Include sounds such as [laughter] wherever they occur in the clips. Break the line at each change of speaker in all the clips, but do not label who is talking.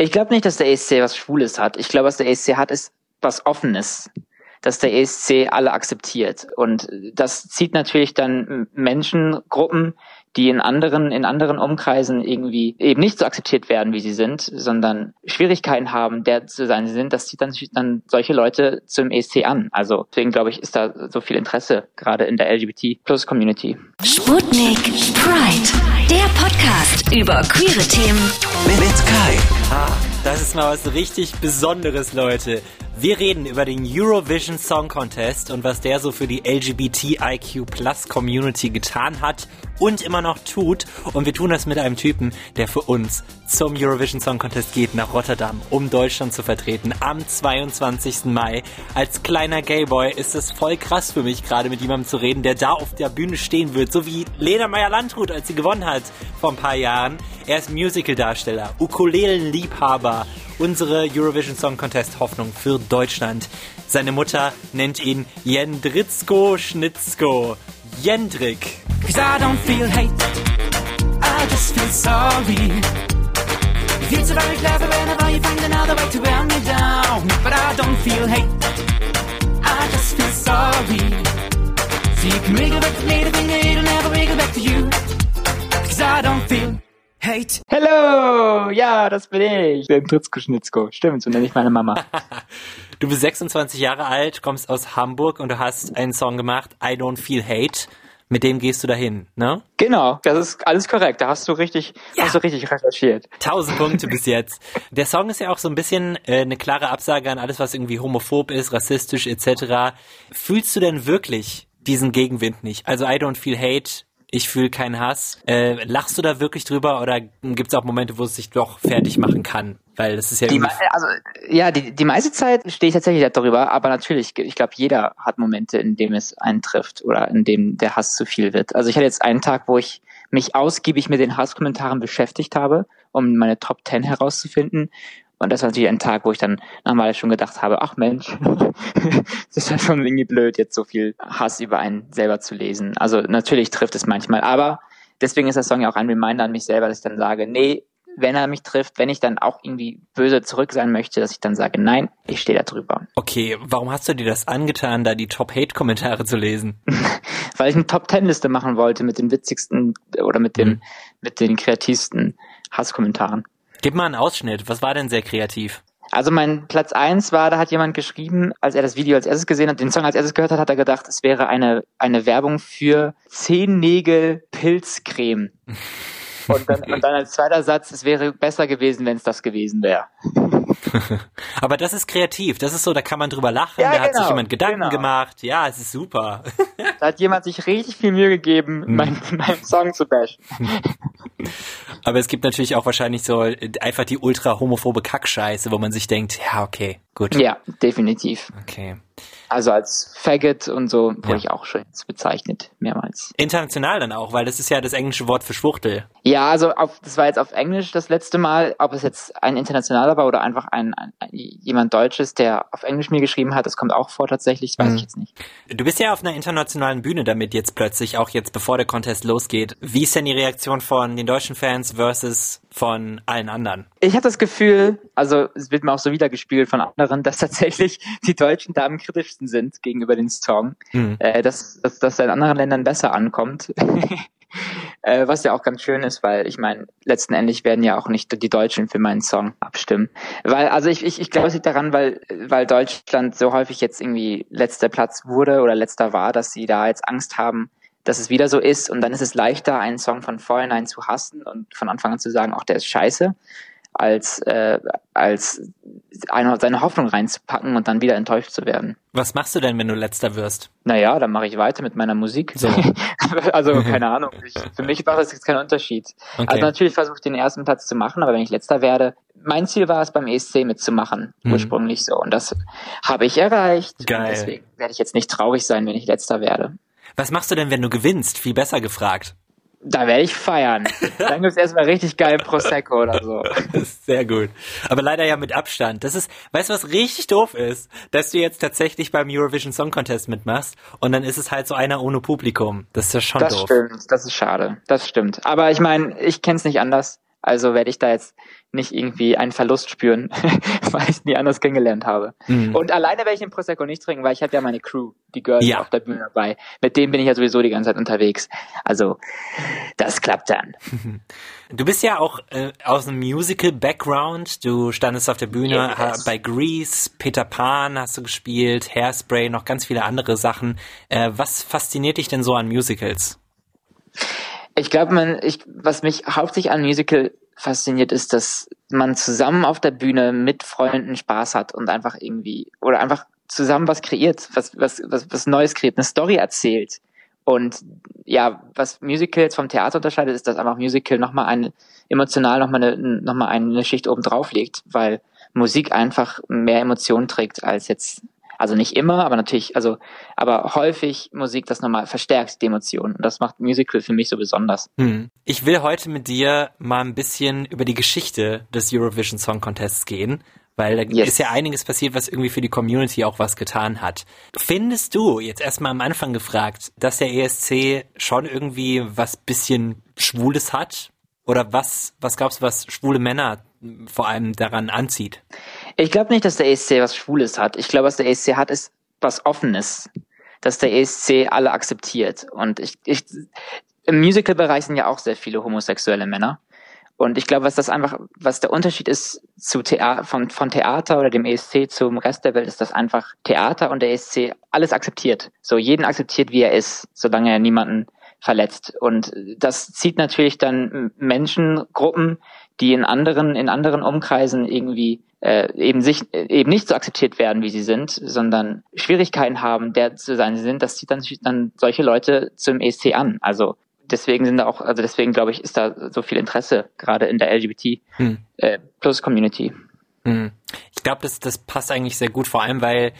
Ich glaube nicht, dass der ESC was Schwules hat. Ich glaube, was der ESC hat, ist was Offenes. Dass der ESC alle akzeptiert. Und das zieht natürlich dann Menschengruppen, die in anderen, in anderen Umkreisen irgendwie eben nicht so akzeptiert werden, wie sie sind, sondern Schwierigkeiten haben, der zu sein sind, das zieht dann, dann solche Leute zum ESC an. Also deswegen glaube ich, ist da so viel Interesse, gerade in der LGBT Plus Community.
Sputnik Pride, der Podcast über queere Themen
mit Kai.
Das ist mal was richtig Besonderes, Leute. Wir reden über den Eurovision Song Contest und was der so für die LGBTIQ Plus Community getan hat und immer noch tut. Und wir tun das mit einem Typen, der für uns zum Eurovision Song Contest geht nach Rotterdam, um Deutschland zu vertreten am 22. Mai. Als kleiner Gayboy ist es voll krass für mich, gerade mit jemandem zu reden, der da auf der Bühne stehen wird, so wie Lena Meyer-Landrut, als sie gewonnen hat vor ein paar Jahren. Er ist Musical-Darsteller, Ukulelen-Liebhaber, unsere Eurovision Song Contest Hoffnung für Deutschland. Seine Mutter nennt ihn Jendritzko Schnitzko. Jendrik. Cause I don't feel hate, I just feel sorry. Feel so very clever whenever you find another way to wear me down. But I don't feel hate, I just feel sorry. So you can wiggle back to me, the thing it'll never wiggle back to you. Cause I don't feel Hate.
Hello! Ja, das bin ich. Der Dritzko-Schnitzko. Stimmt, so nenne ich meine Mama. [laughs]
du bist 26 Jahre alt, kommst aus Hamburg und du hast einen Song gemacht, I Don't Feel Hate. Mit dem gehst du dahin, ne?
Genau, das ist alles korrekt. Da hast du richtig, ja. hast du richtig recherchiert.
Tausend Punkte bis jetzt. Der Song ist ja auch so ein bisschen äh, eine klare Absage an alles, was irgendwie homophob ist, rassistisch etc. Fühlst du denn wirklich diesen Gegenwind nicht? Also I Don't Feel Hate ich fühle keinen Hass. Äh, lachst du da wirklich drüber oder gibt es auch Momente, wo es sich doch fertig machen kann? Weil das ist ja
die, also ja die, die meiste Zeit stehe ich tatsächlich darüber, aber natürlich, ich glaube, jeder hat Momente, in dem es einen trifft oder in dem der Hass zu viel wird. Also ich hatte jetzt einen Tag, wo ich mich ausgiebig mit den Hasskommentaren beschäftigt habe, um meine Top 10 herauszufinden. Und das war natürlich ein Tag, wo ich dann nochmal schon gedacht habe, ach Mensch, [laughs] das ist ja schon irgendwie blöd, jetzt so viel Hass über einen selber zu lesen. Also natürlich trifft es manchmal, aber deswegen ist der Song ja auch ein Reminder an mich selber, dass ich dann sage, nee, wenn er mich trifft, wenn ich dann auch irgendwie böse zurück sein möchte, dass ich dann sage, nein, ich stehe da drüber.
Okay, warum hast du dir das angetan, da die Top-Hate-Kommentare zu lesen? [laughs]
Weil ich eine Top-Ten-Liste machen wollte mit den witzigsten oder mit dem, mhm. mit den kreativsten Hasskommentaren.
Gib mal einen Ausschnitt. Was war denn sehr kreativ?
Also mein Platz eins war, da hat jemand geschrieben, als er das Video als erstes gesehen hat, den Song als erstes gehört hat, hat er gedacht, es wäre eine, eine Werbung für Zehennägel Pilzcreme. [laughs] Und dann, und dann als zweiter Satz, es wäre besser gewesen, wenn es das gewesen wäre.
Aber das ist kreativ. Das ist so, da kann man drüber lachen. Ja, da genau, hat sich genau, jemand Gedanken genau. gemacht. Ja, es ist super.
Da hat jemand sich richtig viel Mühe gegeben, hm. meinen mein Song zu bashen. [laughs]
Aber es gibt natürlich auch wahrscheinlich so einfach die ultra homophobe Kackscheiße, wo man sich denkt, ja, okay, gut.
Ja, definitiv.
Okay.
Also als Faggot und so wurde ja. ich auch schon bezeichnet, mehrmals.
International dann auch, weil das ist ja das englische Wort für Schwuchtel.
Ja, also auf, das war jetzt auf Englisch das letzte Mal. Ob es jetzt ein internationaler war oder einfach ein, ein, jemand Deutsches, der auf Englisch mir geschrieben hat, das kommt auch vor tatsächlich, weiß mhm. ich jetzt nicht.
Du bist ja auf einer internationalen Bühne damit jetzt plötzlich, auch jetzt bevor der Contest losgeht. Wie ist denn die Reaktion von den deutschen Fans versus von allen anderen?
Ich habe das Gefühl, also es wird mir auch so wiedergespiegelt von anderen, [laughs] dass tatsächlich die Deutschen da am kritischsten sind gegenüber den Song, mhm. äh, dass, dass das in anderen Ländern besser ankommt. [laughs] äh, was ja auch ganz schön ist, weil ich meine, letzten Endes werden ja auch nicht die Deutschen für meinen Song abstimmen. Weil, also ich, ich, ich glaube, es liegt daran, weil, weil Deutschland so häufig jetzt irgendwie letzter Platz wurde oder letzter war, dass sie da jetzt Angst haben, dass es wieder so ist und dann ist es leichter, einen Song von vornherein zu hassen und von Anfang an zu sagen, auch der ist scheiße, als, äh, als eine, seine Hoffnung reinzupacken und dann wieder enttäuscht zu werden.
Was machst du denn, wenn du letzter wirst?
Naja, dann mache ich weiter mit meiner Musik. So. [laughs] also [laughs] keine Ahnung. Ich, für mich macht das jetzt keinen Unterschied. Okay. Also natürlich versuche ich den ersten Platz zu machen, aber wenn ich letzter werde, mein Ziel war es beim ESC mitzumachen, mhm. ursprünglich so. Und das habe ich erreicht.
Geil. Und
deswegen werde ich jetzt nicht traurig sein, wenn ich letzter werde.
Was machst du denn, wenn du gewinnst? Viel besser gefragt.
Da werde ich feiern. Dann gibt's erstmal richtig geil Prosecco oder so. [laughs]
Sehr gut. Aber leider ja mit Abstand. Das ist, weißt du, was richtig doof ist? Dass du jetzt tatsächlich beim Eurovision Song Contest mitmachst und dann ist es halt so einer ohne Publikum. Das ist ja schon
das
doof.
Das stimmt, das ist schade. Das stimmt. Aber ich meine, ich kenn's nicht anders. Also werde ich da jetzt nicht irgendwie einen Verlust spüren, [laughs] weil ich nie anders kennengelernt habe. Mhm. Und alleine werde ich den Prosecco nicht trinken, weil ich habe ja meine Crew, die Girls ja. auf der Bühne dabei. Mit denen bin ich ja sowieso die ganze Zeit unterwegs. Also das klappt dann. [laughs]
Du bist ja auch äh, aus einem Musical-Background. Du standest auf der Bühne yes. bei Grease, Peter Pan hast du gespielt, Hairspray, noch ganz viele andere Sachen. Äh, was fasziniert dich denn so an Musicals?
Ich glaube, man, ich, was mich hauptsächlich an Musical fasziniert, ist, dass man zusammen auf der Bühne mit Freunden Spaß hat und einfach irgendwie oder einfach zusammen was kreiert, was was was, was Neues kreiert, eine Story erzählt. Und ja, was Musicals vom Theater unterscheidet, ist, dass einfach Musical nochmal eine emotional nochmal eine, noch mal eine Schicht oben drauf legt, weil Musik einfach mehr Emotionen trägt als jetzt also nicht immer, aber natürlich, also, aber häufig Musik das nochmal verstärkt, die Emotionen. Und das macht Musical für mich so besonders. Hm.
Ich will heute mit dir mal ein bisschen über die Geschichte des Eurovision Song Contests gehen. Weil da yes. ist ja einiges passiert, was irgendwie für die Community auch was getan hat. Findest du, jetzt erstmal am Anfang gefragt, dass der ESC schon irgendwie was bisschen Schwules hat? Oder was, was glaubst du, was schwule Männer vor allem daran anzieht?
Ich glaube nicht, dass der ESC was Schwules hat. Ich glaube, was der ESC hat, ist was Offenes. Dass der ESC alle akzeptiert. Und ich, ich im Musical-Bereich sind ja auch sehr viele homosexuelle Männer. Und ich glaube, was das einfach, was der Unterschied ist zu Thea von, von Theater oder dem ESC zum Rest der Welt, ist, dass einfach Theater und der ESC alles akzeptiert. So jeden akzeptiert, wie er ist, solange er niemanden verletzt. Und das zieht natürlich dann Menschengruppen, die in anderen, in anderen Umkreisen irgendwie äh, eben sich eben nicht so akzeptiert werden, wie sie sind, sondern Schwierigkeiten haben, der zu sein sie sind, das zieht dann, dann solche Leute zum ESC an. Also deswegen sind da auch, also deswegen glaube ich, ist da so viel Interesse gerade in der LGBT hm. äh, Plus Community.
Hm. Ich glaube, das, das passt eigentlich sehr gut, vor allem weil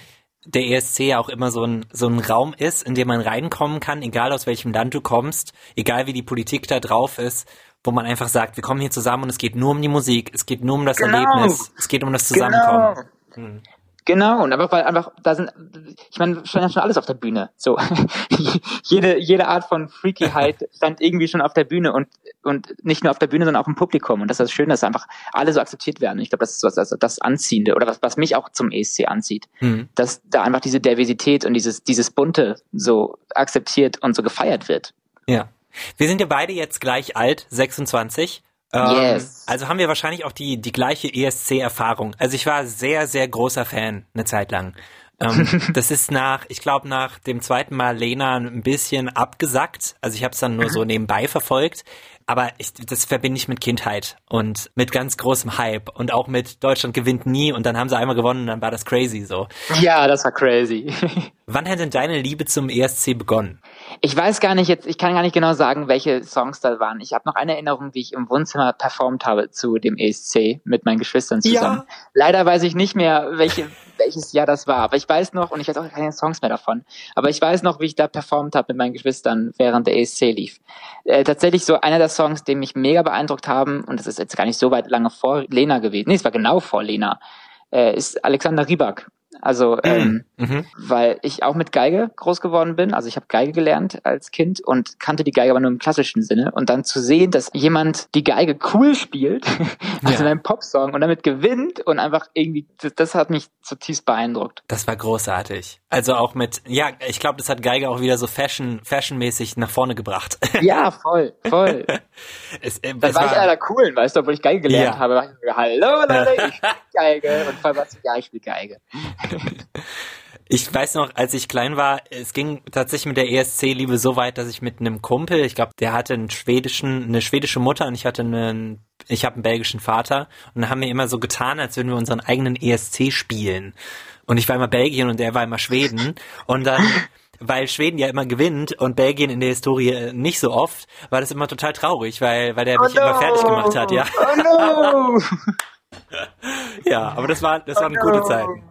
der ESC ja auch immer so ein, so ein Raum ist, in dem man reinkommen kann, egal aus welchem Land du kommst, egal wie die Politik da drauf ist wo man einfach sagt, wir kommen hier zusammen und es geht nur um die Musik, es geht nur um das genau. Erlebnis, es geht um das Zusammenkommen.
Genau. Hm. Genau, und einfach weil einfach da sind, ich meine, stand ja schon alles auf der Bühne. So [laughs] jede jede Art von Freakyheit [laughs] stand irgendwie schon auf der Bühne und und nicht nur auf der Bühne, sondern auch im Publikum. Und das ist schön, dass einfach alle so akzeptiert werden. Ich glaube, das ist was also das Anziehende oder was was mich auch zum ESC anzieht, mhm. dass da einfach diese Diversität und dieses dieses bunte so akzeptiert und so gefeiert wird.
Ja. Wir sind ja beide jetzt gleich alt, 26.
Ähm, yes.
Also haben wir wahrscheinlich auch die, die gleiche ESC-Erfahrung. Also ich war sehr, sehr großer Fan eine Zeit lang. ähm, [laughs] das ist nach, ich glaube, nach dem zweiten Mal Lena ein bisschen abgesackt. Also ich habe es dann nur so nebenbei verfolgt. Aber ich, das verbinde ich mit Kindheit und mit ganz großem Hype und auch mit Deutschland gewinnt nie und dann haben sie einmal gewonnen und dann war das crazy so.
Ja, das war crazy. [laughs]
Wann hat denn deine Liebe zum ESC begonnen?
Ich weiß gar nicht jetzt, ich kann gar nicht genau sagen, welche Songs da waren. Ich habe noch eine Erinnerung, wie ich im Wohnzimmer performt habe zu dem ESC mit meinen Geschwistern zusammen. Ja. Leider weiß ich nicht mehr, welche, welches Jahr das war, aber ich weiß noch, und ich weiß auch keine Songs mehr davon, aber ich weiß noch, wie ich da performt habe mit meinen Geschwistern, während der ESC lief. Äh, tatsächlich so einer der Songs, die mich mega beeindruckt haben, und das ist jetzt gar nicht so weit lange vor Lena gewesen, nee, es war genau vor Lena, äh, ist Alexander Rybak. Also, [clears throat] ähm, mhm. weil ich auch mit Geige groß geworden bin. Also ich habe Geige gelernt als Kind und kannte die Geige aber nur im klassischen Sinne. Und dann zu sehen, dass jemand die Geige cool spielt, [laughs] also ja. in einem Popsong und damit gewinnt und einfach irgendwie, das, das, hat mich zutiefst beeindruckt.
Das war großartig. Also auch mit, ja, ich glaube, das hat Geige auch wieder so Fashion, fashionmäßig nach vorne gebracht. [laughs]
Ja, voll, voll. [laughs] es, äh, das war ich einer der coolen, weißt du, obwohl ich Geige gelernt ja. habe. War ich, Hallo Leute, ich spiele Geige. Und vor allem, ja, ich spiele Geige. [laughs]
Ich weiß noch, als ich klein war, es ging tatsächlich mit der ESC-Liebe so weit, dass ich mit einem Kumpel, ich glaube, der hatte einen schwedischen, eine schwedische Mutter und ich hatte einen, ich habe einen belgischen Vater und dann haben wir immer so getan, als würden wir unseren eigenen ESC spielen. Und ich war immer Belgien und er war immer Schweden und dann [laughs] weil Schweden ja immer gewinnt und Belgien in der Historie nicht so oft, war das immer total traurig, weil, weil der mich oh no. immer fertig gemacht hat, ja. Oh no. [laughs] ja, aber das war, das waren oh gute Zeiten.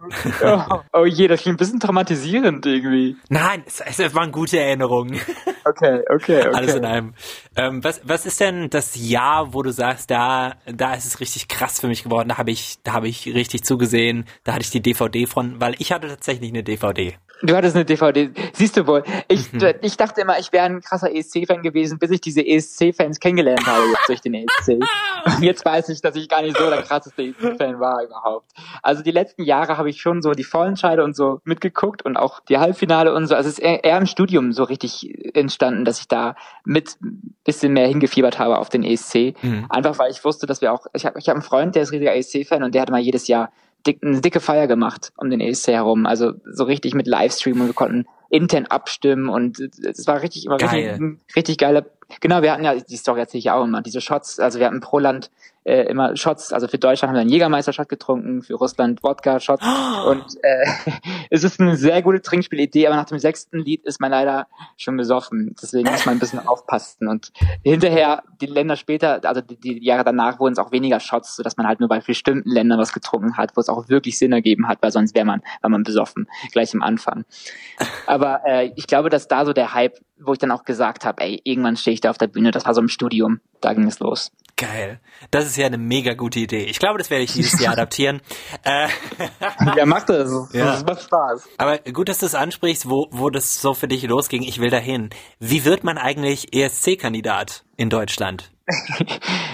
oh, [laughs] oh je, das klingt ein bisschen traumatisierend irgendwie.
Nein, es, es waren gute Erinnerungen. [laughs]
Okay, okay, okay.
Alles in einem. Ähm, was, was ist denn das Jahr, wo du sagst, da, da ist es richtig krass für mich geworden, da habe ich, da habe ich richtig zugesehen, da hatte ich die DVD von, weil ich hatte tatsächlich eine DVD.
Du hattest eine DVD. Siehst du wohl. Ich, mhm. ich dachte immer, ich wäre ein krasser ESC-Fan gewesen, bis ich diese ESC-Fans kennengelernt habe jetzt durch den ESC. Und jetzt weiß ich, dass ich gar nicht so der krasseste ESC-Fan war überhaupt. Also die letzten Jahre habe ich schon so die Vorentscheide und so mitgeguckt und auch die Halbfinale und so. Also es ist eher, eher im Studium so richtig entstanden, dass ich da mit bisschen mehr hingefiebert habe auf den ESC. Mhm. Einfach weil ich wusste, dass wir auch, ich habe ich hab einen Freund, der ist riesiger ESC-Fan und der hat mal jedes Jahr dick, eine dicke Feier gemacht um den ESC herum. Also so richtig mit Livestream und wir konnten intern abstimmen und es war richtig immer Geil. richtig, richtig geile. Genau, wir hatten ja die Story erzähle ich auch immer diese Shots. Also wir hatten pro Land äh, immer Shots. Also für Deutschland haben wir einen Jägermeister-Shot getrunken, für Russland Wodka-Shot. Oh. [gasps] Und äh, [laughs] es ist eine sehr gute Trinkspielidee, aber nach dem sechsten Lied ist man leider schon besoffen. Deswegen muss man ein bisschen [laughs] aufpassen. Und hinterher, die Länder später, also die, die Jahre danach, wurden es auch weniger Shots, sodass man halt nur bei bestimmten Ländern was getrunken hat, wo es auch wirklich Sinn ergeben hat, weil sonst wäre man, war man besoffen, gleich am Anfang. [laughs] Aber äh, ich glaube, dass da so der Hype, wo ich dann auch gesagt habe, ey, irgendwann stehe ich da auf der Bühne, das war so im Studium, da ging es los.
Geil. Das ist ja eine mega gute Idee. Ich glaube, das werde ich dieses Jahr [laughs] adaptieren.
Äh, [laughs] ja, mach das. [laughs] Ja. Das macht Spaß.
Aber gut, dass du es ansprichst, wo, wo das so für dich losging. Ich will dahin. Wie wird man eigentlich ESC-Kandidat in Deutschland?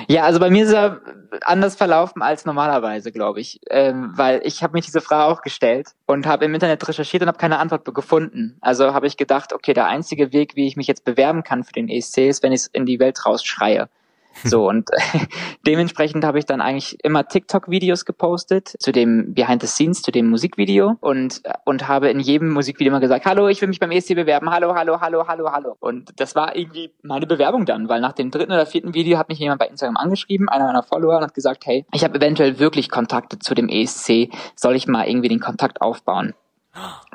ja, also bei mir ist er anders verlaufen als normalerweise, glaube ich. Ähm, weil ich habe mir diese Frage auch gestellt und habe im Internet recherchiert und habe keine Antwort gefunden. Also habe ich gedacht, okay, der einzige Weg, wie ich mich jetzt bewerben kann für den ESC, ist, wenn ich es in die Welt rausschreie. [laughs] So, und [laughs] dementsprechend habe ich dann eigentlich immer TikTok-Videos gepostet zu dem Behind the Scenes, zu dem Musikvideo und, und habe in jedem Musikvideo mal gesagt, hallo, ich will mich beim ESC bewerben, hallo, hallo, hallo, hallo, hallo. Und das war irgendwie meine Bewerbung dann, weil nach dem dritten oder vierten Video hat mich jemand bei Instagram angeschrieben, einer meiner Follower, und hat gesagt, hey, ich habe eventuell wirklich Kontakte zu dem ESC, soll ich mal irgendwie den Kontakt aufbauen?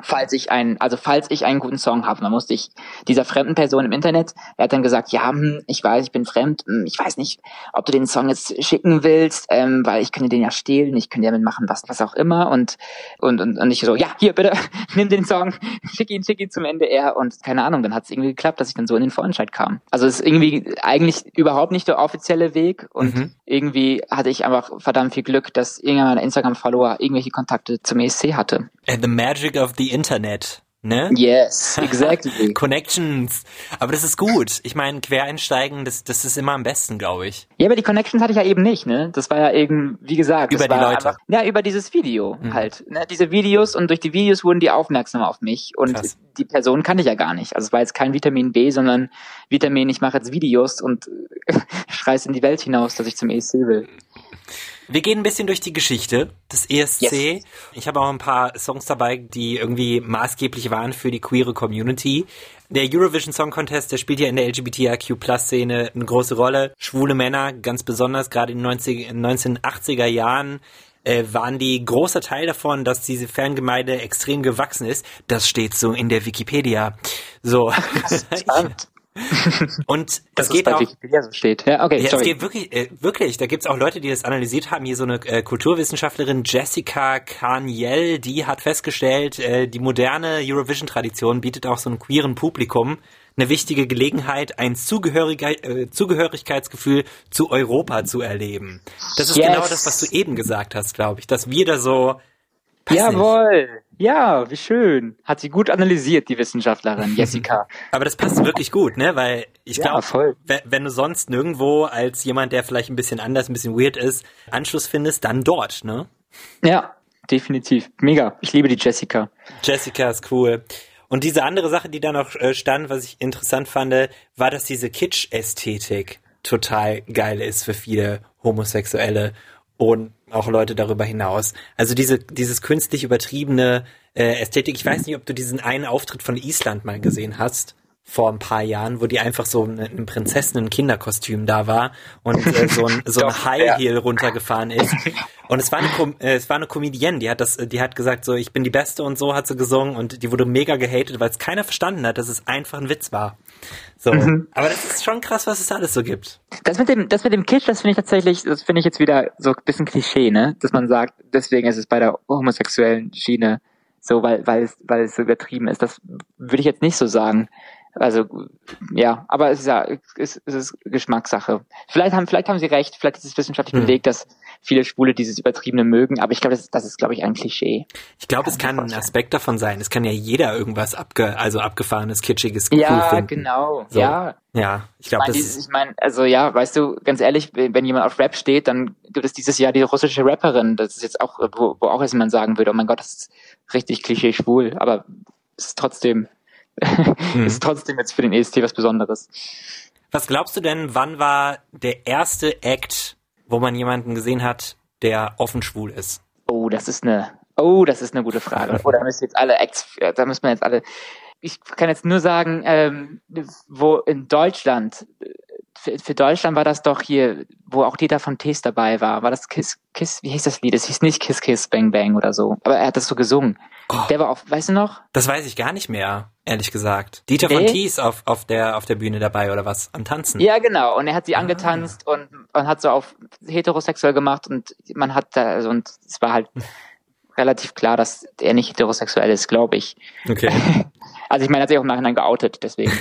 Falls ich einen, also falls ich einen guten Song habe, dann musste ich dieser fremden Person im Internet, er hat dann gesagt, ja, hm, ich weiß, ich bin fremd, hm, ich weiß nicht, ob du den Song jetzt schicken willst, ähm, weil ich könnte den ja stehlen, ich könnte damit machen, was, was auch immer und, und, und, und ich so, ja, hier, bitte, [laughs] nimm den Song, [laughs] schick ihn, schick ihn zum NDR und keine Ahnung, dann hat es irgendwie geklappt, dass ich dann so in den Vorentscheid kam. Also es ist irgendwie eigentlich überhaupt nicht der offizielle Weg und mhm. irgendwie hatte ich einfach verdammt viel Glück, dass irgendeiner meiner Instagram-Follower irgendwelche Kontakte zum ESC hatte.
And the magic magic of the Internet. Ne?
Yes, [laughs] exactly.
Connections. Aber das ist gut. Ich meine, Quereinsteigen, das, das ist immer am besten, glaube ich.
Ja, aber die Connections hatte ich ja eben nicht, ne? Das war ja eben, wie gesagt,
über die Leute.
Einfach, ja, über dieses Video mhm. halt. Ne? Diese Videos und durch die Videos wurden die aufmerksam auf mich und Krass. die Person kannte ich ja gar nicht. Also es war jetzt kein Vitamin B, sondern Vitamin, ich mache jetzt Videos und [laughs] schreiß in die Welt hinaus, dass ich zum ESC will.
Wir gehen ein bisschen durch die Geschichte des ESC. Yes. Ich habe auch ein paar Songs dabei, die irgendwie maßgeblich waren für die queere Community. Der Eurovision Song Contest, der spielt ja in der LGBTIQ-Plus-Szene eine große Rolle. Schwule Männer, ganz besonders gerade in den 90, 1980er Jahren, äh, waren die großer Teil davon, dass diese Fangemeinde extrem gewachsen ist. Das steht so in der Wikipedia. So. [laughs] [laughs] Und das, geht auch. Wikipedia
so steht. Ja, okay,
ja, sorry. Es geht wirklich, äh, wirklich. Da gibt's auch Leute, die das analysiert haben. Hier so eine äh, Kulturwissenschaftlerin Jessica Carniel, die hat festgestellt, äh, die moderne Eurovision-Tradition bietet auch so einem queeren Publikum eine wichtige Gelegenheit, ein äh, Zugehörigkeitsgefühl zu Europa zu erleben. Das ist yes. genau das, was du eben gesagt hast, glaube ich, dass wir da so
Jawohl. Ja, wie schön. Hat sie gut analysiert, die Wissenschaftlerin [laughs] Jessica.
Aber das passt wirklich gut, ne? Weil ich ja, glaube, wenn du sonst nirgendwo als jemand, der vielleicht ein bisschen anders, ein bisschen weird ist, Anschluss findest, dann dort, ne?
Ja, definitiv. Mega. Ich liebe die Jessica.
Jessica ist cool. Und diese andere Sache, die da noch äh, stand, was ich interessant fand, war, dass diese Kitsch-Ästhetik total geil ist für viele Homosexuelle und auch Leute darüber hinaus. Also diese, dieses künstlich übertriebene äh, Ästhetik. Ich weiß nicht, ob du diesen einen Auftritt von Island mal gesehen hast vor ein paar Jahren, wo die einfach so ein, ein Prinzessinnen-Kinderkostüm da war und äh, so ein, so [laughs] ein High Heel runtergefahren ist. Und es war eine, Com äh, es war eine Comedienne, die hat das, die hat gesagt so, ich bin die Beste und so hat sie gesungen und die wurde mega gehatet, weil es keiner verstanden hat, dass es einfach ein Witz war. So. Mhm. Aber das ist schon krass, was es alles so gibt.
Das mit dem, das mit dem Kitsch, das finde ich tatsächlich, das finde ich jetzt wieder so ein bisschen Klischee, ne? Dass man sagt, deswegen ist es bei der homosexuellen Schiene so, weil, weil es, weil es so übertrieben ist. Das würde ich jetzt nicht so sagen. Also ja, aber es ist ja es, es ist Geschmackssache. Vielleicht haben vielleicht haben sie recht, vielleicht ist es wissenschaftlich hm. belegt, dass viele Schwule dieses übertriebene mögen, aber ich glaube, das, das ist glaube ich ein Klischee.
Ich glaube, es kann ein Aspekt davon sein. Es kann ja jeder irgendwas abge also abgefahrenes, kitschiges
cool ja, finden. genau.
So.
Ja,
ja. Ich glaube, das
ist ich meine, also ja, weißt du, ganz ehrlich, wenn jemand auf Rap steht, dann gibt es dieses Jahr die russische Rapperin. Das ist jetzt auch, wo, wo auch erstmal sagen würde, oh mein Gott, das ist richtig Klischee schwul, aber es ist trotzdem [laughs] mhm. ist trotzdem jetzt für den EST was Besonderes.
Was glaubst du denn, wann war der erste Act, wo man jemanden gesehen hat, der offen schwul ist?
Oh, das ist eine, oh, das ist eine gute Frage. Oh, müssen jetzt alle Acts, da müssen wir jetzt alle, ich kann jetzt nur sagen, ähm, wo in Deutschland für, für Deutschland war das doch hier, wo auch Dieter von Tees dabei war. War das Kiss, Kiss, wie hieß das Lied? Es hieß nicht Kiss, Kiss, Bang, Bang oder so. Aber er hat das so gesungen. Oh, der war auf, weißt du noch?
Das weiß ich gar nicht mehr, ehrlich gesagt. Dieter nee. von Tees auf, auf der, auf der Bühne dabei oder was? Am Tanzen?
Ja, genau. Und er hat sie ah. angetanzt und, und hat so auf heterosexuell gemacht und man hat da, also, und es war halt [laughs] relativ klar, dass er nicht heterosexuell ist, glaube ich.
Okay. [laughs]
Also ich meine, er hat sich auch im Nachhinein geoutet, deswegen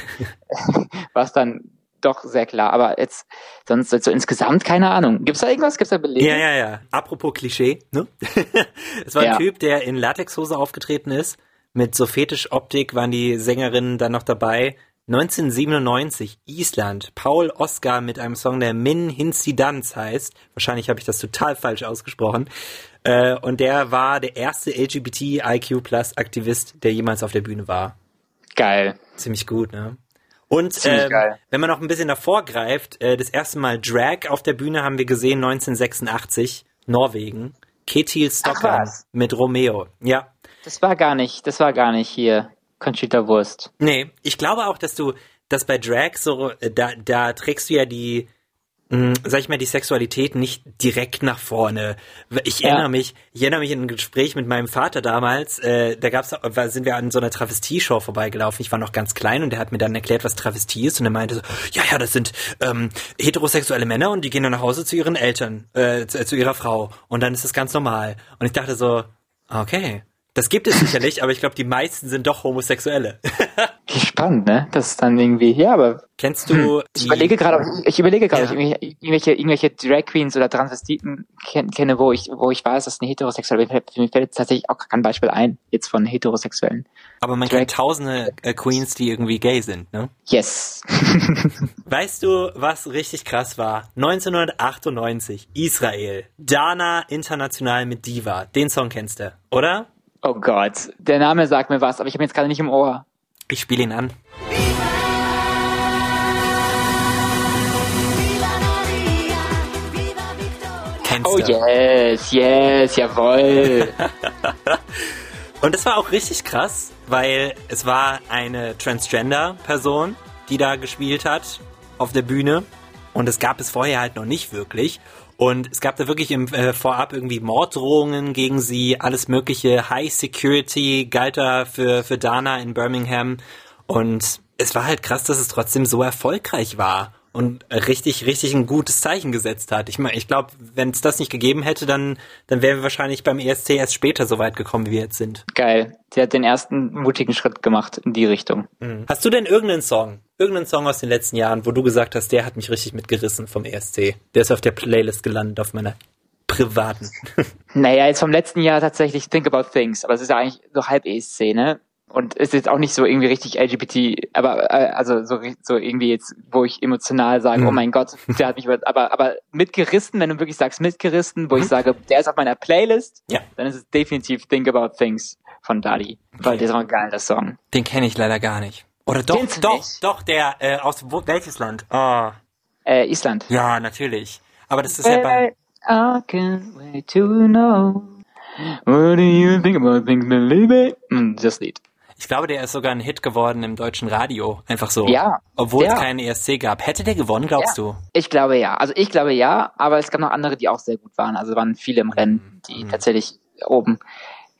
[laughs] war es dann doch sehr klar. Aber jetzt, sonst so insgesamt keine Ahnung. Gibt's da irgendwas? Gibt's da Belege?
Ja, ja, ja. Apropos Klischee, ne? [laughs] es war ein ja. Typ, der in Latexhose aufgetreten ist. Mit so Fetischoptik waren die Sängerinnen dann noch dabei. 1997, Island, Paul Oscar mit einem Song, der Min Hinsidans heißt. Wahrscheinlich habe ich das total falsch ausgesprochen. Äh, und der war der erste LGBTIQ-Plus-Aktivist, der jemals auf der Bühne war.
Geil.
Ziemlich gut, ne? Und ähm, wenn man noch ein bisschen davor greift, äh, das erste Mal Drag auf der Bühne haben wir gesehen 1986, Norwegen. Ketil Stockham mit Romeo. Ja.
Das war gar nicht, das war gar nicht hier Conchita Wurst.
Nee, ich glaube auch, dass du, dass bei Drag so, äh, da, da trägst du ja die, mh, sag ich mal, die Sexualität nicht direkt nach vorne. Ich ja. erinnere mich, ich erinnere mich an ein Gespräch mit meinem Vater damals, äh, da gab's, sind wir an so einer Travestie-Show vorbeigelaufen. Ich war noch ganz klein und der hat mir dann erklärt, was Travestie ist und er meinte so, ja, ja, das sind ähm, heterosexuelle Männer und die gehen dann nach Hause zu ihren Eltern, äh, zu, zu ihrer Frau und dann ist das ganz normal. Und ich dachte so, okay, das gibt es sicherlich, [laughs] aber ich glaube, die meisten sind doch Homosexuelle. [laughs]
Spannend, ne? Das ist dann irgendwie, ja, aber.
Kennst du. Hm,
ich überlege gerade, ich überlege gerade, ja. ich irgendwelche, irgendwelche Drag Queens oder Transvestiten kenne, wo ich, wo ich weiß, dass eine heterosexuelle, mir fällt tatsächlich auch kein Beispiel ein, jetzt von heterosexuellen.
Aber man Drag kennt tausende äh, Queens, die irgendwie gay sind, ne?
Yes. [laughs]
weißt du, was richtig krass war? 1998, Israel. Dana international mit Diva. Den Song kennst du, oder?
Oh Gott, der Name sagt mir was, aber ich habe ihn jetzt gerade nicht im Ohr.
Ich spiele ihn an.
Kennst oh du? yes, yes, jawoll. [laughs]
Und es war auch richtig krass, weil es war eine Transgender-Person, die da gespielt hat auf der Bühne. Und es gab es vorher halt noch nicht wirklich. Und es gab da wirklich im äh, Vorab irgendwie Morddrohungen gegen sie, alles mögliche. High Security galt da für, für Dana in Birmingham. Und es war halt krass, dass es trotzdem so erfolgreich war und richtig, richtig ein gutes Zeichen gesetzt hat. Ich meine, ich glaube, wenn es das nicht gegeben hätte, dann, dann wären wir wahrscheinlich beim ESC erst später so weit gekommen, wie wir jetzt sind.
Geil. Sie hat den ersten mutigen Schritt gemacht in die Richtung.
Mhm. Hast du denn irgendeinen Song, irgendeinen Song aus den letzten Jahren, wo du gesagt hast, der hat mich richtig mitgerissen vom ESC? Der ist auf der Playlist gelandet, auf meiner privaten. [laughs]
naja, jetzt vom letzten Jahr tatsächlich Think About Things, aber es ist ja eigentlich so halb ESC, ne? Und ist jetzt auch nicht so irgendwie richtig LGBT, aber äh, also so, so irgendwie jetzt, wo ich emotional sage, mhm. oh mein Gott, der hat mich aber aber mitgerissen, wenn du wirklich sagst mitgerissen, wo mhm. ich sage, der ist auf meiner Playlist,
ja.
dann ist es definitiv Think About Things von Dali, weil der ist auch ein geiler Song.
Den kenne ich leider gar nicht. Oder doch, doch, nicht? doch, der äh, aus wo, welches Land? Oh.
Äh, Island.
Ja, natürlich. Aber das ist ja bei I can't wait to know.
What do you think about things, baby? Das Lied.
Ich glaube, der ist sogar ein Hit geworden im deutschen Radio. Einfach so.
Ja.
Obwohl ja. es keinen ESC gab. Hätte der gewonnen, glaubst
ja.
du?
Ich glaube ja. Also ich glaube ja, aber es gab noch andere, die auch sehr gut waren. Also waren viele im Rennen, die mhm. tatsächlich oben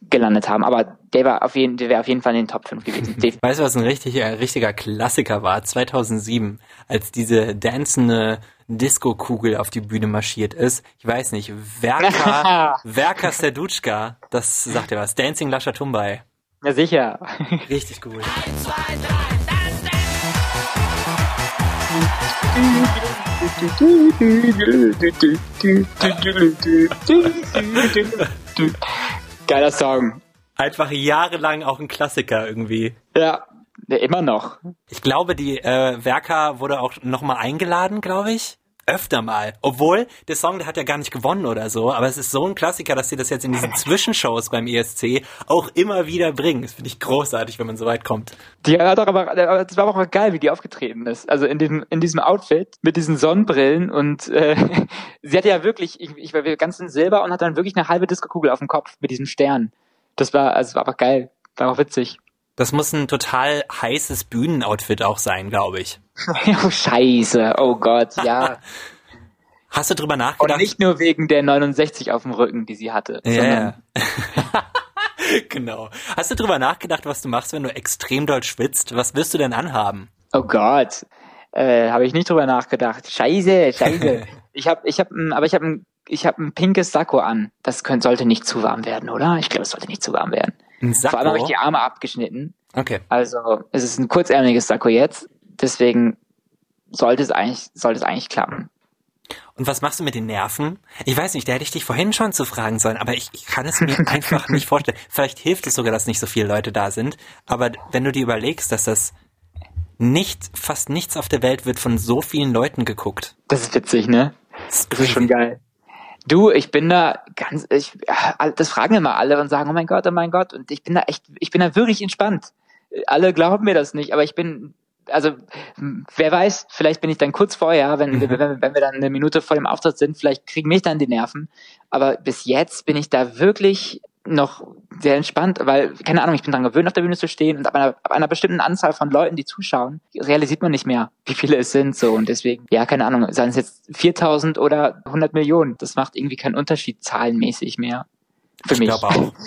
gelandet haben. Aber der war auf jeden, der wäre auf jeden Fall in den Top 5 gewesen. [laughs]
weißt du, was ein richtig, ein richtiger Klassiker war? 2007, als diese dancende Disco-Kugel auf die Bühne marschiert ist. Ich weiß nicht, Werka, Werka [laughs] Serduchka, das sagt ja was. Dancing Lasha Tumbai.
Ja, sicher.
Richtig gut.
Geiler Song.
Einfach jahrelang auch ein Klassiker irgendwie.
Ja, immer noch.
Ich glaube, die äh, Werka wurde auch nochmal eingeladen, glaube ich. Öfter mal. Obwohl, der Song, der hat ja gar nicht gewonnen oder so, aber es ist so ein Klassiker, dass sie das jetzt in diesen [laughs] Zwischenshows beim ESC auch immer wieder bringen. Das finde ich großartig, wenn man so weit kommt.
Die hat doch aber, das war auch geil, wie die aufgetreten ist. Also in diesem, in diesem Outfit mit diesen Sonnenbrillen und äh, [laughs] sie hatte ja wirklich, ich, ich war ganz in Silber und hat dann wirklich eine halbe Diskokugel auf dem Kopf mit diesem Stern. Das war, also war einfach geil. War auch witzig.
Das muss ein total heißes Bühnenoutfit auch sein, glaube ich. [laughs]
oh, scheiße. Oh Gott, ja. [laughs]
Hast du drüber nachgedacht?
Und nicht nur wegen der 69 auf dem Rücken, die sie hatte.
Ja. Yeah. [laughs] genau. Hast du drüber nachgedacht, was du machst, wenn du extrem doll schwitzt? Was wirst du denn anhaben?
Oh Gott. Äh, habe ich nicht drüber nachgedacht. Scheiße, scheiße. ich habe ich hab, aber ich habe ein ich habe ein pinkes Sakko an. Das könnte, sollte nicht zu warm werden, oder? Ich glaube, es sollte nicht zu warm werden. Ein Sakko? Vor allem habe ich die Arme abgeschnitten.
Okay.
Also es ist ein kurzärmeliges Sakko jetzt. Deswegen sollte es eigentlich, sollte es eigentlich klappen.
Und was machst du mit den Nerven? Ich weiß nicht, da hätte ich dich vorhin schon zu fragen sollen, aber ich, ich kann es mir [laughs] einfach nicht vorstellen. Vielleicht hilft es sogar, dass nicht so viele Leute da sind. Aber wenn du dir überlegst, dass das nicht, fast nichts auf der Welt wird von so vielen Leuten geguckt.
Das ist witzig, ne? Das ist, das ist schon geil. Du, ich bin da ganz, ich, das fragen immer alle und sagen, oh mein Gott, oh mein Gott, und ich bin da echt, ich bin da wirklich entspannt. Alle glauben mir das nicht, aber ich bin, also, wer weiß, vielleicht bin ich dann kurz vorher, wenn, mhm. wenn, wenn wir dann eine Minute vor dem Auftritt sind, vielleicht kriegen mich dann die Nerven. Aber bis jetzt bin ich da wirklich noch sehr entspannt, weil, keine Ahnung, ich bin dran gewöhnt, auf der Bühne zu stehen und ab einer, ab einer bestimmten Anzahl von Leuten, die zuschauen, realisiert man nicht mehr, wie viele es sind, so. Und deswegen, ja, keine Ahnung, seien es jetzt 4000 oder 100 Millionen, das macht irgendwie keinen Unterschied zahlenmäßig mehr. Für ich mich. auch. [laughs]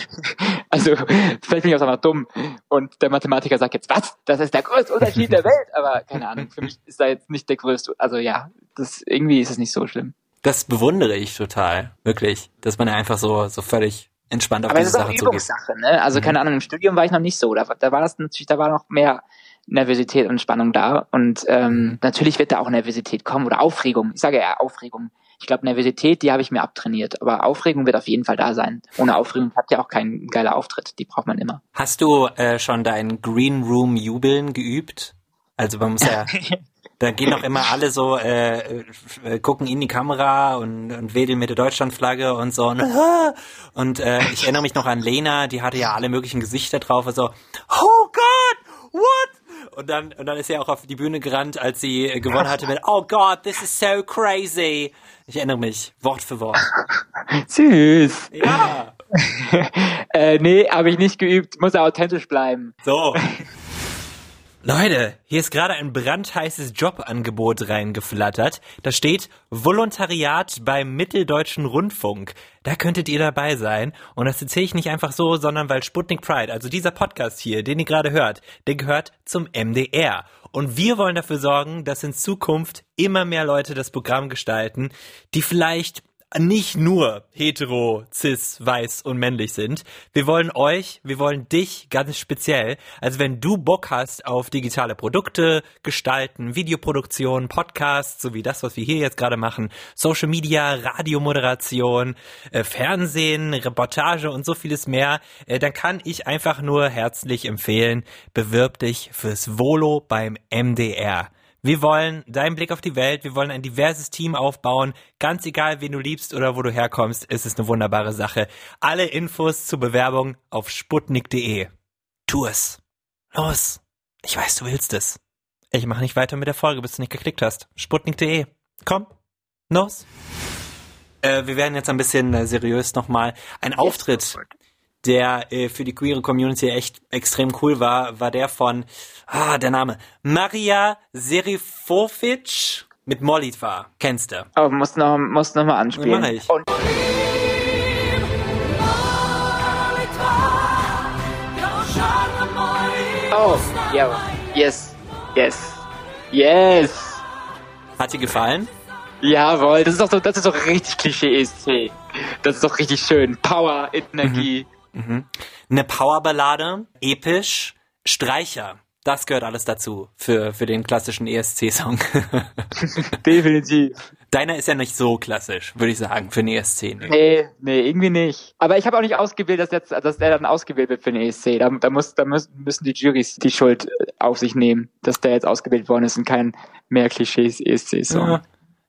Also, vielleicht bin ich auch einfach dumm. Und der Mathematiker sagt jetzt, was? Das ist der größte Unterschied der Welt. Aber keine Ahnung, für mich ist da jetzt nicht der größte. Also ja, das, irgendwie ist es nicht so schlimm.
Das bewundere ich total. Wirklich. Dass man einfach so, so völlig entspannt auf
Aber
diese
Sache. Aber es ist auch Übungssache, ne? Also mhm. keine Ahnung, im Studium war ich noch nicht so. Da, da war das natürlich, da war noch mehr Nervosität und Spannung da. Und ähm, natürlich wird da auch Nervosität kommen oder Aufregung. Ich sage ja Aufregung. Ich glaube, Nervosität, die habe ich mir abtrainiert. Aber Aufregung wird auf jeden Fall da sein. Ohne Aufregung hat ja auch kein geiler Auftritt. Die braucht man immer.
Hast du äh, schon dein Green Room Jubeln geübt? Also man muss ja [laughs] Da gehen auch immer alle so, äh, äh, gucken in die Kamera und, und wedeln mit der Deutschlandflagge und so. Und, und äh, ich erinnere mich noch an Lena, die hatte ja alle möglichen Gesichter drauf. Also, oh Gott, what? Und dann, und dann ist sie auch auf die Bühne gerannt, als sie gewonnen hatte mit, oh Gott, this is so crazy. Ich erinnere mich, Wort für Wort.
Süß.
Ja. [laughs]
äh, nee, habe ich nicht geübt. Muss authentisch bleiben.
So. [laughs] Leute, hier ist gerade ein brandheißes Jobangebot reingeflattert. Da steht Volontariat beim Mitteldeutschen Rundfunk. Da könntet ihr dabei sein. Und das erzähle ich nicht einfach so, sondern weil Sputnik Pride, also dieser Podcast hier, den ihr gerade hört, der gehört zum MDR. Und wir wollen dafür sorgen, dass in Zukunft immer mehr Leute das Programm gestalten, die vielleicht nicht nur hetero, cis, weiß und männlich sind. Wir wollen euch, wir wollen dich ganz speziell. Also wenn du Bock hast auf digitale Produkte, gestalten, Videoproduktion, Podcasts, so wie das, was wir hier jetzt gerade machen, Social Media, Radiomoderation, äh, Fernsehen, Reportage und so vieles mehr, äh, dann kann ich einfach nur herzlich empfehlen, bewirb dich fürs Volo beim MDR. Wir wollen deinen Blick auf die Welt, wir wollen ein diverses Team aufbauen. Ganz egal, wen du liebst oder wo du herkommst, ist es eine wunderbare Sache. Alle Infos zur Bewerbung auf sputnik.de. Tu es. Los. Ich weiß, du willst es. Ich mache nicht weiter mit der Folge, bis du nicht geklickt hast. Sputnik.de. Komm. Los. Äh, wir werden jetzt ein bisschen äh, seriös nochmal. Ein Auftritt der äh, für die queere Community echt extrem cool war, war der von, ah, der Name, Maria Serifovic mit Molitva. Kennst du?
Oh, musst noch, musst noch mal anspielen.
Mach ich.
Und oh, ja, yes, yes, yes.
Hat dir gefallen?
Jawohl, das ist doch so, das ist doch richtig Klischee-ESC. Das ist doch richtig schön. Power, Energie.
Mhm. Mhm. Eine Powerballade, episch, Streicher. das gehört alles dazu für, für den klassischen ESC-Song. [laughs]
Definitiv.
Deiner ist ja nicht so klassisch, würde ich sagen, für den ESC.
Nee. nee, nee, irgendwie nicht. Aber ich habe auch nicht ausgewählt, dass, jetzt, dass der dann ausgewählt wird für den ESC. Da, da, muss, da müssen die Juries die Schuld auf sich nehmen, dass der jetzt ausgewählt worden ist und kein mehr Klischees-ESC-Song.
Ja.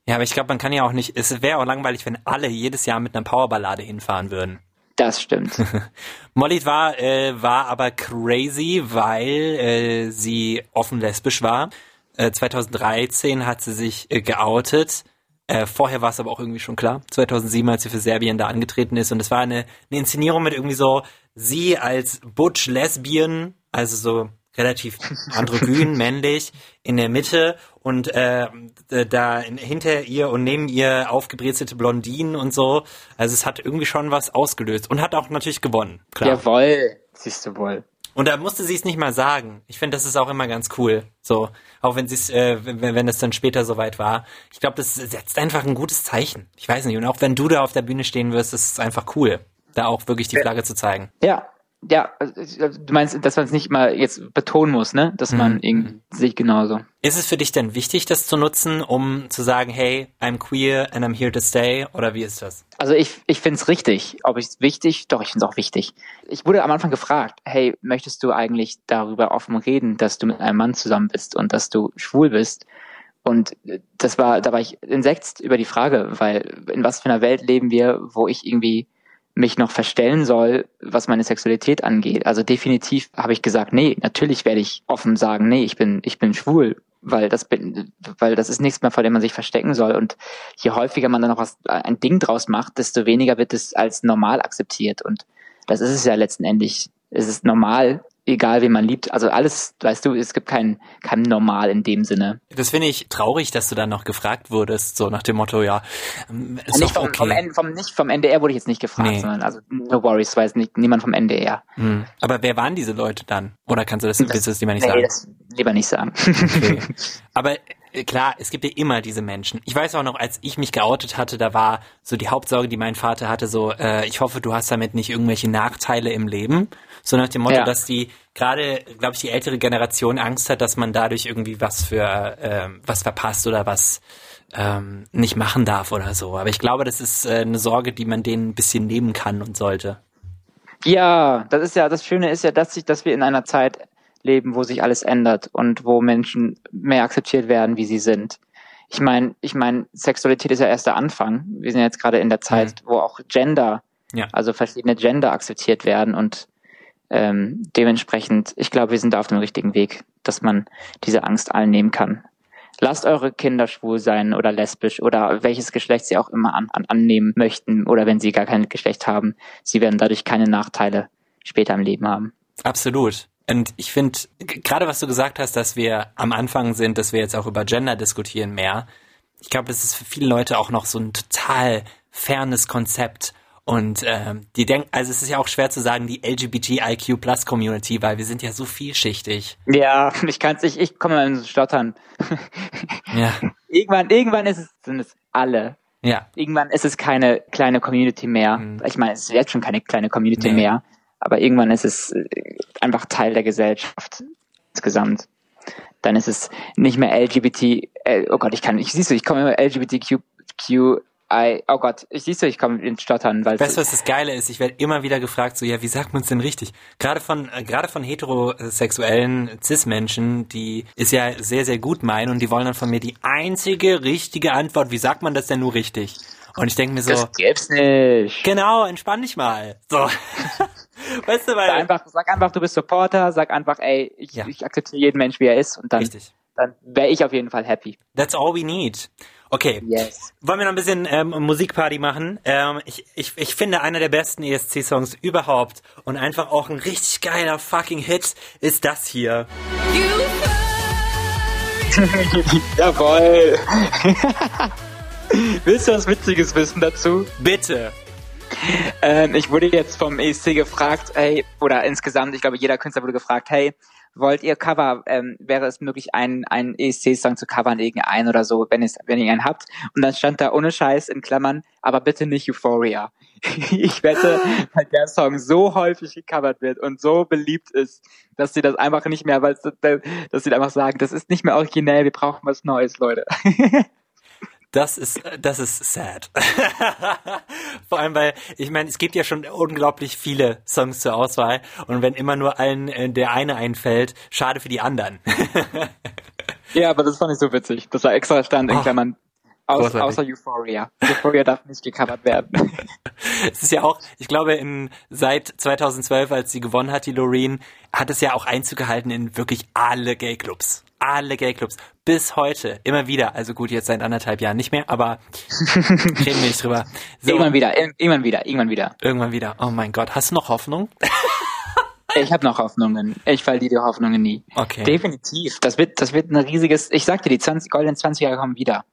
ja, aber ich glaube, man kann ja auch nicht, es wäre auch langweilig, wenn alle jedes Jahr mit einer Powerballade hinfahren würden.
Das stimmt. [laughs]
Molly war, äh, war aber crazy, weil äh, sie offen lesbisch war. Äh, 2013 hat sie sich äh, geoutet. Äh, vorher war es aber auch irgendwie schon klar. 2007, als sie für Serbien da angetreten ist. Und es war eine, eine Inszenierung mit irgendwie so sie als Butch Lesbian, also so relativ [laughs] androgyn, männlich, in der Mitte und äh, da hinter ihr und neben ihr aufgebrezelte Blondinen und so. Also es hat irgendwie schon was ausgelöst und hat auch natürlich gewonnen.
Klar. Jawoll, siehst du wohl.
Und da musste sie es nicht mal sagen. Ich finde, das ist auch immer ganz cool. So, auch wenn sie es, äh, wenn, wenn es dann später soweit war. Ich glaube, das setzt einfach ein gutes Zeichen. Ich weiß nicht. Und auch wenn du da auf der Bühne stehen wirst, ist es einfach cool, da auch wirklich die Flagge zu zeigen.
Ja, ja, also, du meinst, dass man es nicht mal jetzt betonen muss, ne? Dass man mhm. irgendwie sich genauso.
Ist es für dich denn wichtig, das zu nutzen, um zu sagen, hey, I'm queer and I'm here to stay? Oder wie ist das?
Also ich, ich finde es richtig. Ob ich es wichtig? Doch, ich finde es auch wichtig. Ich wurde am Anfang gefragt, hey, möchtest du eigentlich darüber offen reden, dass du mit einem Mann zusammen bist und dass du schwul bist? Und das war, da war ich entsetzt über die Frage, weil in was für einer Welt leben wir, wo ich irgendwie mich noch verstellen soll, was meine Sexualität angeht. Also definitiv habe ich gesagt, nee, natürlich werde ich offen sagen, nee, ich bin, ich bin schwul, weil das bin, weil das ist nichts mehr, vor dem man sich verstecken soll. Und je häufiger man dann noch was, ein Ding draus macht, desto weniger wird es als normal akzeptiert. Und das ist es ja letztendlich. Es ist normal, egal wen man liebt. Also alles, weißt du, es gibt kein, kein Normal in dem Sinne.
Das finde ich traurig, dass du dann noch gefragt wurdest, so nach dem Motto, ja,
ähm, ist nicht vom, okay. vom, N, vom, nicht vom NDR wurde ich jetzt nicht gefragt, nee. sondern also no worries, weiß nicht, niemand vom NDR.
Hm. Aber wer waren diese Leute dann? Oder kannst du das, das, das lieber nicht nee, sagen? Das
lieber nicht sagen.
Okay. [laughs] Aber äh, klar, es gibt ja immer diese Menschen. Ich weiß auch noch, als ich mich geoutet hatte, da war so die Hauptsorge, die mein Vater hatte, so, äh, ich hoffe, du hast damit nicht irgendwelche Nachteile im Leben. So nach dem Motto, ja. dass die gerade, glaube ich, die ältere Generation Angst hat, dass man dadurch irgendwie was für äh, was verpasst oder was ähm, nicht machen darf oder so. Aber ich glaube, das ist äh, eine Sorge, die man denen ein bisschen nehmen kann und sollte.
Ja, das ist ja, das Schöne ist ja, dass sich, dass wir in einer Zeit leben, wo sich alles ändert und wo Menschen mehr akzeptiert werden, wie sie sind. Ich meine, ich meine, Sexualität ist ja erst der Anfang. Wir sind jetzt gerade in der Zeit, mhm. wo auch Gender, ja. also verschiedene Gender akzeptiert werden und ähm, dementsprechend, ich glaube, wir sind da auf dem richtigen Weg, dass man diese Angst allen nehmen kann. Lasst eure Kinder schwul sein oder lesbisch oder welches Geschlecht sie auch immer an, an, annehmen möchten oder wenn sie gar kein Geschlecht haben. Sie werden dadurch keine Nachteile später im Leben haben.
Absolut. Und ich finde, gerade was du gesagt hast, dass wir am Anfang sind, dass wir jetzt auch über Gender diskutieren mehr. Ich glaube, das ist für viele Leute auch noch so ein total fernes Konzept. Und ähm, die denken, also es ist ja auch schwer zu sagen, die LGBTIQ Plus Community, weil wir sind ja so vielschichtig.
Ja, [laughs] ich kann's nicht, ich komme mal ins Stottern. [laughs]
Ja.
irgendwann, irgendwann ist es, sind es alle.
Ja.
Irgendwann ist es keine kleine Community mehr. Mhm. Ich meine, es ist jetzt schon keine kleine Community nee. mehr, aber irgendwann ist es äh, einfach Teil der Gesellschaft insgesamt. Dann ist es nicht mehr LGBT, äh, oh Gott, ich kann, ich siehst du, ich komme immer LGBTQ I, oh Gott, ich siehst du, ich komme ins Stottern, weil.
Weißt du, was das Geile ist? Ich werde immer wieder gefragt, so, ja, wie sagt man es denn richtig? Gerade von, äh, gerade von heterosexuellen Cis-Menschen, die ist ja sehr, sehr gut meinen und die wollen dann von mir die einzige richtige Antwort. Wie sagt man das denn nur richtig? Und ich denke mir so.
Das gibt's nicht.
Genau, entspann dich mal. So. [laughs]
weißt du, weil. Sag einfach, sag einfach, du bist Supporter, sag einfach, ey, ich, ja. ich akzeptiere jeden Mensch, wie er ist und dann. Richtig. Dann wäre ich auf jeden Fall happy.
That's all we need. Okay.
Yes.
Wollen wir noch ein bisschen ähm, Musikparty machen? Ähm, ich, ich, ich finde, einer der besten ESC-Songs überhaupt und einfach auch ein richtig geiler fucking Hit ist das hier. [laughs]
Jawoll. [laughs] Willst du was Witziges wissen dazu?
Bitte.
Ähm, ich wurde jetzt vom ESC gefragt, hey, oder insgesamt, ich glaube, jeder Künstler wurde gefragt, hey, wollt ihr Cover, ähm, wäre es möglich, einen, einen ESC-Song zu covern, irgendeinen oder so, wenn, es, wenn ihr einen habt. Und dann stand da ohne Scheiß in Klammern, aber bitte nicht Euphoria. [laughs] ich wette, weil der Song so häufig gecovert wird und so beliebt ist, dass sie das einfach nicht mehr, weil dass sie einfach sagen, das ist nicht mehr originell, wir brauchen was Neues, Leute. [laughs]
Das ist, das ist sad. [laughs] Vor allem, weil, ich meine, es gibt ja schon unglaublich viele Songs zur Auswahl und wenn immer nur allen äh, der eine einfällt, schade für die anderen. [laughs]
ja, aber das fand ich so witzig. Das war extra stand in Klammern. Aus, außer Euphoria. Euphoria darf nicht gecovert werden. [laughs]
es ist ja auch, ich glaube, in, seit 2012, als sie gewonnen hat, die Loreen, hat es ja auch Einzug gehalten in wirklich alle Gay-Clubs alle Gay-Clubs. Bis heute. Immer wieder. Also gut, jetzt seit anderthalb Jahren nicht mehr, aber [laughs] reden wir nicht drüber.
So. Irgendwann wieder, irgendwann wieder, irgendwann wieder.
Irgendwann wieder. Oh mein Gott. Hast du noch Hoffnung? [laughs]
ich habe noch Hoffnungen. Ich verliere die Hoffnungen nie.
Okay.
Definitiv. Das wird, das wird ein riesiges, ich sagte, die 20, goldenen 20er kommen wieder.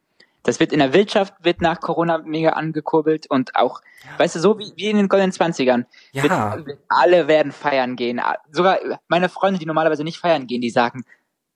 Das wird in der Wirtschaft, wird nach Corona mega angekurbelt und auch, ja. weißt du, so wie, wie in den goldenen Zwanzigern. Ja. Wird, alle werden feiern gehen. Sogar meine Freunde, die normalerweise nicht feiern gehen, die sagen,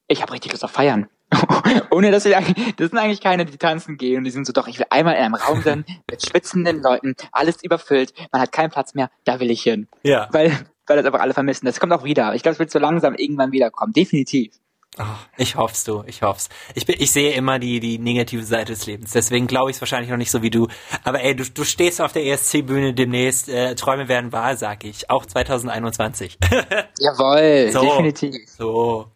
ich habe richtig Lust auf Feiern. [laughs] Ohne dass wir das sind eigentlich keine, die tanzen gehen und die sind so, doch, ich will einmal in einem Raum sein, [laughs] mit schwitzenden Leuten, alles überfüllt, man hat keinen Platz mehr, da will ich hin.
Ja.
Weil, weil das einfach alle vermissen. Das kommt auch wieder. Ich glaube, es wird so langsam irgendwann wiederkommen. Definitiv.
Oh, ich hoff's du, ich hoff's. Ich, bin, ich sehe immer die, die negative Seite des Lebens. Deswegen glaube ich es wahrscheinlich noch nicht so wie du. Aber ey, du, du stehst auf der ESC-Bühne demnächst. Äh, Träume werden wahr, sag ich. Auch 2021. [laughs]
Jawohl, so, definitiv.
So.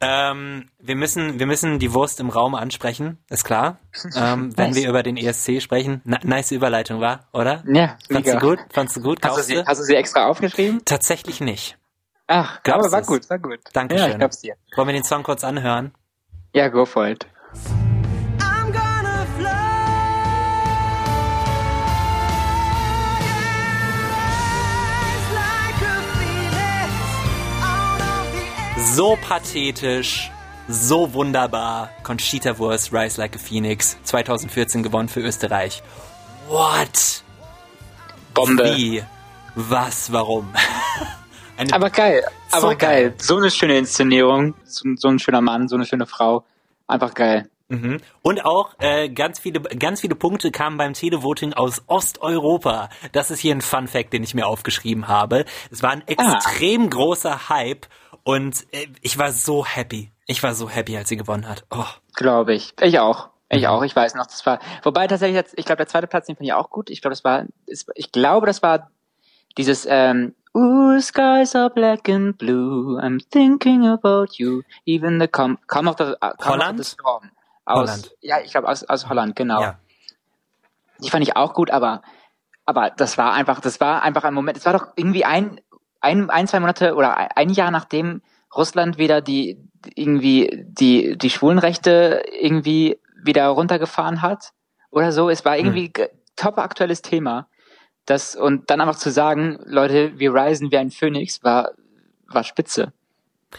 Ähm, wir müssen, wir müssen die Wurst im Raum ansprechen, ist klar. Ähm, [laughs] wenn wir über den ESC sprechen. Na, nice Überleitung war, oder?
Ja.
Fandst du gut? Fandst du gut?
Hast du, sie, hast du sie extra aufgeschrieben?
Tatsächlich nicht.
Ach, Glaubst aber war gut, war gut.
Dankeschön. Ja,
ich glaub's dir.
Wollen wir den Song kurz anhören?
Ja, go for it.
So pathetisch, so wunderbar. Conchita Wurst, Rise Like a Phoenix, 2014 gewonnen für Österreich. What?
Bombe.
Wie? Was? Warum? [laughs]
Eine aber geil, aber geil. geil. So eine schöne Inszenierung, so, so, ein schöner Mann, so eine schöne Frau. Einfach geil.
Mhm. Und auch äh, ganz viele ganz viele Punkte kamen beim Televoting aus Osteuropa. Das ist hier ein Fun Fact, den ich mir aufgeschrieben habe. Es war ein ah. extrem ah. großer Hype und äh, ich war so happy. Ich war so happy, als sie gewonnen hat. Oh.
Glaube ich. Ich auch. Ich mhm. auch. Ich weiß noch, das war. Wobei tatsächlich jetzt, ich glaube, der zweite Platz den fand ich auch gut. Ich glaube, das war, ich glaube, das war dieses ähm, Ooh, skies are black and blue. I'm thinking about you. Even the come, come of the, uh, come
Holland? Of the
storm. Aus,
Holland.
Ja, ich glaube aus, aus Holland, genau. Ja. Die fand ich auch gut, aber, aber das war einfach, das war einfach ein Moment. Es war doch irgendwie ein, ein, ein, zwei Monate oder ein Jahr nachdem Russland wieder die, irgendwie die, die Schwulenrechte irgendwie wieder runtergefahren hat oder so. Es war irgendwie hm. top aktuelles Thema. Das, und dann einfach zu sagen, Leute, wir reisen wie ein Phönix, war, war spitze.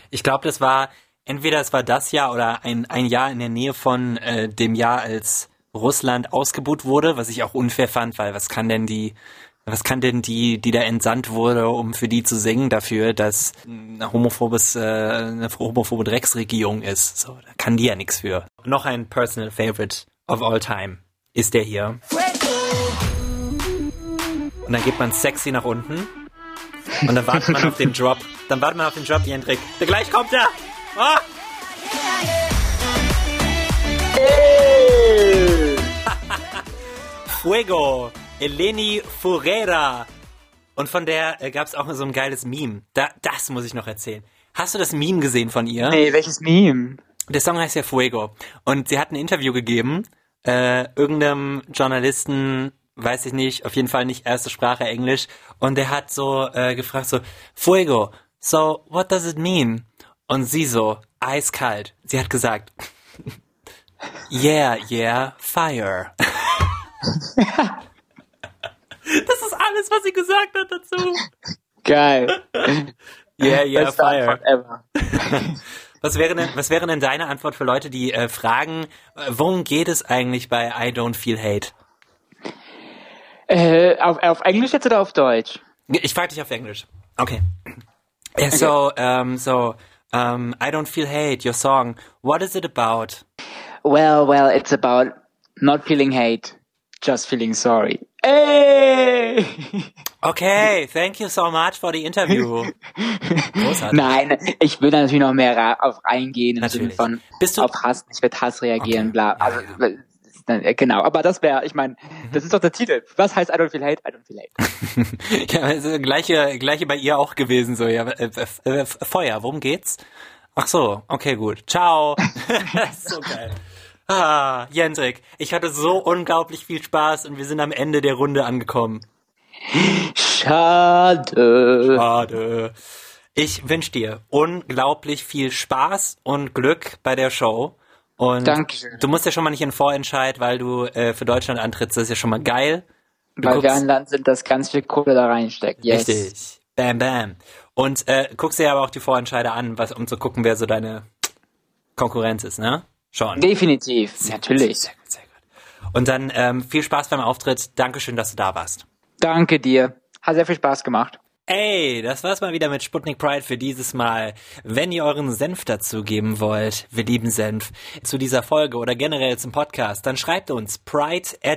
Ich glaube, das war, entweder es war das Jahr oder ein, ein Jahr in der Nähe von äh, dem Jahr, als Russland ausgebuht wurde, was ich auch unfair fand, weil was kann denn die, was kann denn die, die da entsandt wurde, um für die zu singen, dafür, dass eine homophobes, äh, eine homophobe Drecksregierung ist? So, da kann die ja nichts für. Noch ein Personal Favorite of all time ist der hier. Und dann geht man sexy nach unten. Und dann wartet man auf den Drop. Dann wartet man auf den Drop, Jendrik. Der gleich kommt er! Ah! [laughs] Fuego, Eleni Furera. Und von der äh, gab es auch so ein geiles Meme. Da, das muss ich noch erzählen. Hast du das Meme gesehen von ihr?
Nee, welches Meme?
Der Song heißt ja Fuego. Und sie hat ein Interview gegeben, äh, irgendeinem Journalisten weiß ich nicht, auf jeden Fall nicht erste Sprache Englisch. Und er hat so äh, gefragt so, Fuego, so what does it mean? Und sie so, eiskalt. Sie hat gesagt, [laughs] yeah, yeah, fire. [laughs] [laughs] das ist alles, was sie gesagt hat dazu.
Geil. [laughs]
Yeah, yeah, Best fire. [laughs] Was wäre denn, was wäre denn deine Antwort für Leute, die äh, fragen, äh, worum geht es eigentlich bei I Don't Feel Hate?
Äh, auf, auf Englisch jetzt oder auf Deutsch?
Ich frage dich auf Englisch. Okay. Okay. So, um, so Um, I don't feel hate, your song. What is it about?
Well, well, it's about not feeling hate, just feeling sorry. Hey! [laughs]
Okay, thank you so much for the interview. [laughs]
Großartig. Nein, ich will natürlich noch mehr auf eingehen im
Natürlich.
Sinne von
Bist du-
auf Hass, nicht mit Hass reagieren,
Okay.
bla.
Ja,
Also,
ja.
äh, genau, aber das wäre, ich meine,
Mhm.
das ist doch der Titel. Was heißt I don't feel hate? I don't feel hate. [laughs]
ja, also gleiche, gleiche bei ihr auch gewesen, so, ja, äh, äh, äh, Feuer, worum geht's? Ach so, okay, gut. Ciao. das ist so geil. [laughs] Ah, Jendrik, ich hatte so unglaublich viel Spaß und wir sind am Ende der Runde angekommen.
Schade.
Schade. Ich wünsche dir unglaublich viel Spaß und Glück bei der Show. Und
Dankeschön.
du musst ja schon mal nicht in Vorentscheid, weil du äh, für Deutschland antrittst. Das ist ja schon mal geil. Du
Weil wir ein Land sind, das ganz viel Kohle da reinsteckt. Yes.
Richtig. Bam, bam. Und äh, guckst dir aber auch die Vorentscheide an, was, um zu gucken, wer so deine Konkurrenz ist, ne? Schon.
Definitiv, natürlich.
Sehr gut, sehr gut. Und dann ähm, viel Spaß beim Auftritt. Dankeschön, dass du da warst.
Danke dir. Hat sehr viel Spaß gemacht.
Ey, das war's mal wieder mit Sputnik Pride für dieses Mal. Wenn ihr euren Senf dazu geben wollt, wir lieben Senf, zu dieser Folge oder generell zum Podcast, dann schreibt uns pride.mdr.de.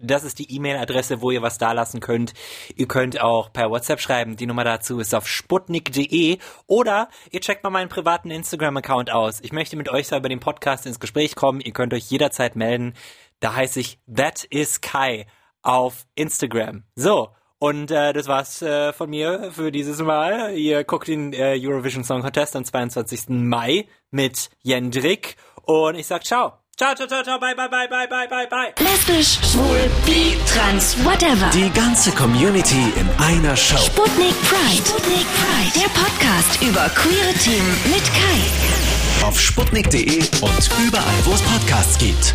Das ist die E-Mail-Adresse, wo ihr was dalassen könnt. Ihr könnt auch per WhatsApp schreiben. Die Nummer dazu ist auf sputnik.de oder ihr checkt mal meinen privaten Instagram-Account aus. Ich möchte mit euch da über den Podcast ins Gespräch kommen. Ihr könnt euch jederzeit melden. Da heiße ich That is Kai auf Instagram. So, und äh, das war's äh, von mir für dieses Mal. Ihr guckt den äh, Eurovision Song Contest am 22. Mai mit Jendrik und ich sag ciao. Ciao, ciao, ciao, ciao, bye, bye, bye, bye, bye, bye, bye.
Lesbisch, schwul, bi, trans, whatever.
Die ganze Community in einer Show.
Sputnik Pride. Sputnik Pride. Der Podcast über queere Themen mit Kai.
Auf sputnik.de und überall, wo es Podcasts gibt.